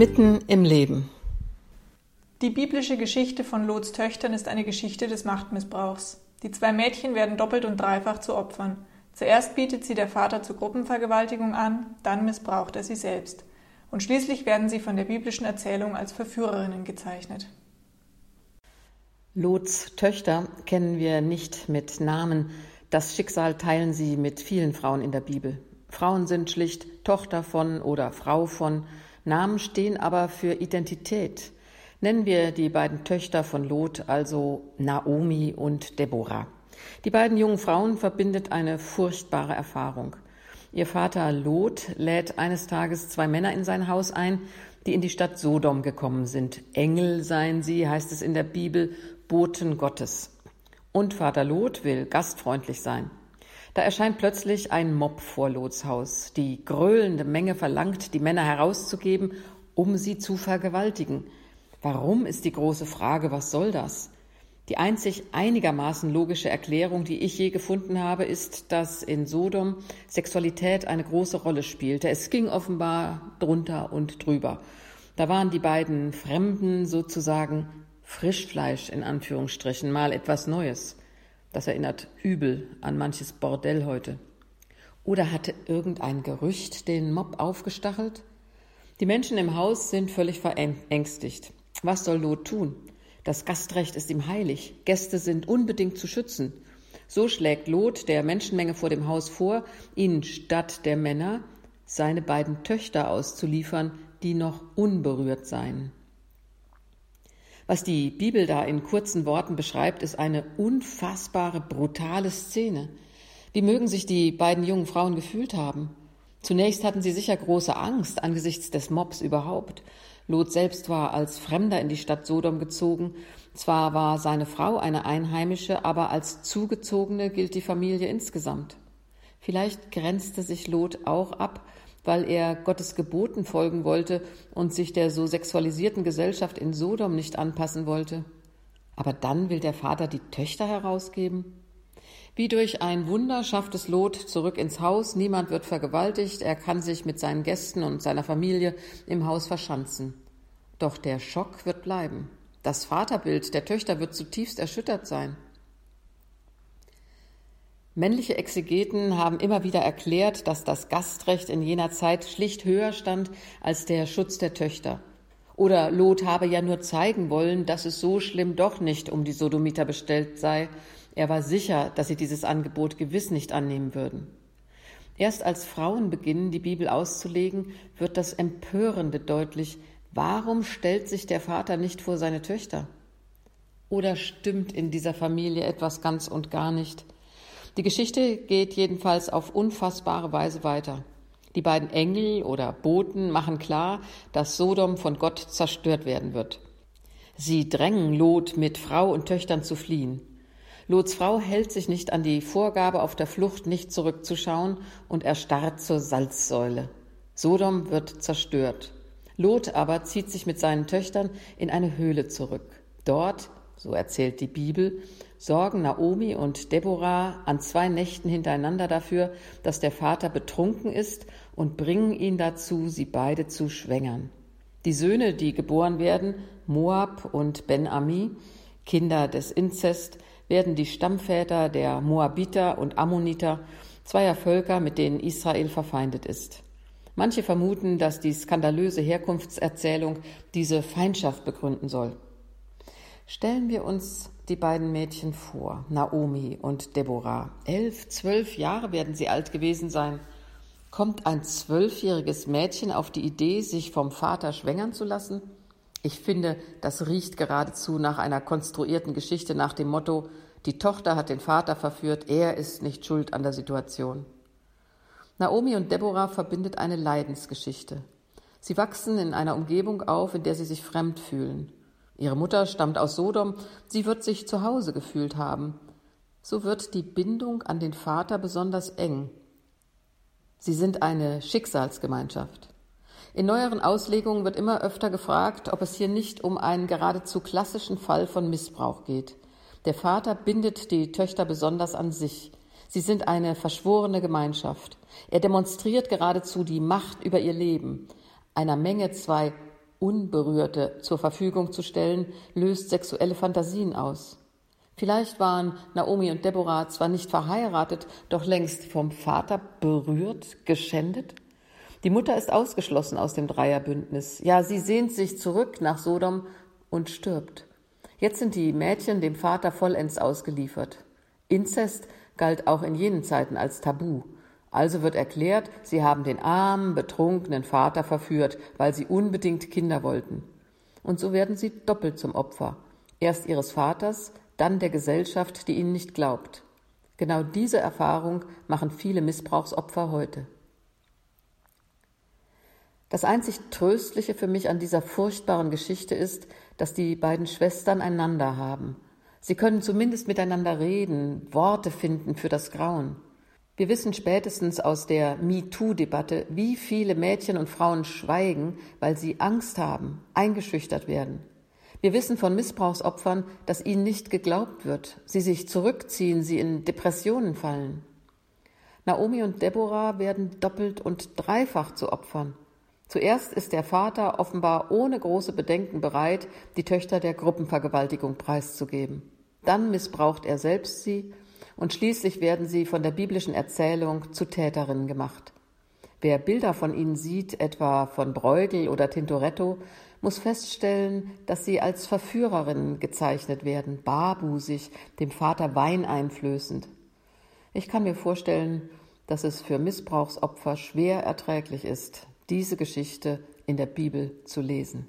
Mitten im Leben. Die biblische Geschichte von Lots Töchtern ist eine Geschichte des Machtmissbrauchs. Die zwei Mädchen werden doppelt und dreifach zu Opfern. Zuerst bietet sie der Vater zur Gruppenvergewaltigung an, dann missbraucht er sie selbst. Und schließlich werden sie von der biblischen Erzählung als Verführerinnen gezeichnet. Lots Töchter kennen wir nicht mit Namen. Das Schicksal teilen sie mit vielen Frauen in der Bibel. Frauen sind schlicht Tochter von oder Frau von, Namen stehen aber für Identität. Nennen wir die beiden Töchter von Lot, also Naomi und Deborah. Die beiden jungen Frauen verbindet eine furchtbare Erfahrung. Ihr Vater Lot lädt eines Tages zwei Männer in sein Haus ein, die in die Stadt Sodom gekommen sind. Engel seien sie, heißt es in der Bibel, Boten Gottes. Und Vater Lot will gastfreundlich sein. Da erscheint plötzlich ein Mob vor Lots Haus. Die gröhlende Menge verlangt, die Männer herauszugeben, um sie zu vergewaltigen. Warum ist die große Frage, was soll das? Die einzig einigermaßen logische Erklärung, die ich je gefunden habe, ist, dass in Sodom Sexualität eine große Rolle spielte. Es ging offenbar drunter und drüber. Da waren die beiden Fremden sozusagen Frischfleisch in Anführungsstrichen, mal etwas Neues. Das erinnert übel an manches Bordell heute. Oder hatte irgendein Gerücht den Mob aufgestachelt? Die Menschen im Haus sind völlig verängstigt. Was soll Lot tun? Das Gastrecht ist ihm heilig. Gäste sind unbedingt zu schützen. So schlägt Lot der Menschenmenge vor dem Haus vor, ihnen statt der Männer seine beiden Töchter auszuliefern, die noch unberührt seien. Was die Bibel da in kurzen Worten beschreibt, ist eine unfassbare, brutale Szene. Wie mögen sich die beiden jungen Frauen gefühlt haben? Zunächst hatten sie sicher große Angst angesichts des Mobs überhaupt. Lot selbst war als Fremder in die Stadt Sodom gezogen. Zwar war seine Frau eine Einheimische, aber als Zugezogene gilt die Familie insgesamt. Vielleicht grenzte sich Lot auch ab weil er Gottes Geboten folgen wollte und sich der so sexualisierten Gesellschaft in Sodom nicht anpassen wollte. Aber dann will der Vater die Töchter herausgeben? Wie durch ein Wunder schafft es Lot zurück ins Haus, niemand wird vergewaltigt, er kann sich mit seinen Gästen und seiner Familie im Haus verschanzen. Doch der Schock wird bleiben. Das Vaterbild der Töchter wird zutiefst erschüttert sein. Männliche Exegeten haben immer wieder erklärt, dass das Gastrecht in jener Zeit schlicht höher stand als der Schutz der Töchter. Oder Lot habe ja nur zeigen wollen, dass es so schlimm doch nicht um die Sodomiter bestellt sei. Er war sicher, dass sie dieses Angebot gewiss nicht annehmen würden. Erst als Frauen beginnen, die Bibel auszulegen, wird das Empörende deutlich. Warum stellt sich der Vater nicht vor seine Töchter? Oder stimmt in dieser Familie etwas ganz und gar nicht? Die Geschichte geht jedenfalls auf unfassbare Weise weiter. Die beiden Engel oder Boten machen klar, dass Sodom von Gott zerstört werden wird. Sie drängen Lot, mit Frau und Töchtern zu fliehen. Lots Frau hält sich nicht an die Vorgabe, auf der Flucht nicht zurückzuschauen und erstarrt zur Salzsäule. Sodom wird zerstört. Lot aber zieht sich mit seinen Töchtern in eine Höhle zurück. Dort so erzählt die Bibel, sorgen Naomi und Deborah an zwei Nächten hintereinander dafür, dass der Vater betrunken ist und bringen ihn dazu, sie beide zu schwängern. Die Söhne, die geboren werden, Moab und Ben-Ami, Kinder des Inzest, werden die Stammväter der Moabiter und Ammoniter, zweier Völker, mit denen Israel verfeindet ist. Manche vermuten, dass die skandalöse Herkunftserzählung diese Feindschaft begründen soll. Stellen wir uns die beiden Mädchen vor, Naomi und Deborah. Elf, zwölf Jahre werden sie alt gewesen sein. Kommt ein zwölfjähriges Mädchen auf die Idee, sich vom Vater schwängern zu lassen? Ich finde, das riecht geradezu nach einer konstruierten Geschichte nach dem Motto, die Tochter hat den Vater verführt, er ist nicht schuld an der Situation. Naomi und Deborah verbindet eine Leidensgeschichte. Sie wachsen in einer Umgebung auf, in der sie sich fremd fühlen. Ihre Mutter stammt aus Sodom, sie wird sich zu Hause gefühlt haben. So wird die Bindung an den Vater besonders eng. Sie sind eine Schicksalsgemeinschaft. In neueren Auslegungen wird immer öfter gefragt, ob es hier nicht um einen geradezu klassischen Fall von Missbrauch geht. Der Vater bindet die Töchter besonders an sich. Sie sind eine verschworene Gemeinschaft. Er demonstriert geradezu die Macht über ihr Leben. Einer Menge zwei Unberührte zur Verfügung zu stellen, löst sexuelle Fantasien aus. Vielleicht waren Naomi und Deborah zwar nicht verheiratet, doch längst vom Vater berührt, geschändet. Die Mutter ist ausgeschlossen aus dem Dreierbündnis. Ja, sie sehnt sich zurück nach Sodom und stirbt. Jetzt sind die Mädchen dem Vater vollends ausgeliefert. Inzest galt auch in jenen Zeiten als Tabu. Also wird erklärt, sie haben den armen, betrunkenen Vater verführt, weil sie unbedingt Kinder wollten. Und so werden sie doppelt zum Opfer. Erst ihres Vaters, dann der Gesellschaft, die ihnen nicht glaubt. Genau diese Erfahrung machen viele Missbrauchsopfer heute. Das einzig Tröstliche für mich an dieser furchtbaren Geschichte ist, dass die beiden Schwestern einander haben. Sie können zumindest miteinander reden, Worte finden für das Grauen. Wir wissen spätestens aus der MeToo-Debatte, wie viele Mädchen und Frauen schweigen, weil sie Angst haben, eingeschüchtert werden. Wir wissen von Missbrauchsopfern, dass ihnen nicht geglaubt wird, sie sich zurückziehen, sie in Depressionen fallen. Naomi und Deborah werden doppelt und dreifach zu Opfern. Zuerst ist der Vater offenbar ohne große Bedenken bereit, die Töchter der Gruppenvergewaltigung preiszugeben. Dann missbraucht er selbst sie und schließlich werden sie von der biblischen Erzählung zu Täterinnen gemacht. Wer Bilder von ihnen sieht, etwa von Bruegel oder Tintoretto, muss feststellen, dass sie als Verführerinnen gezeichnet werden, barbusig, dem Vater Wein einflößend. Ich kann mir vorstellen, dass es für Missbrauchsopfer schwer erträglich ist, diese Geschichte in der Bibel zu lesen.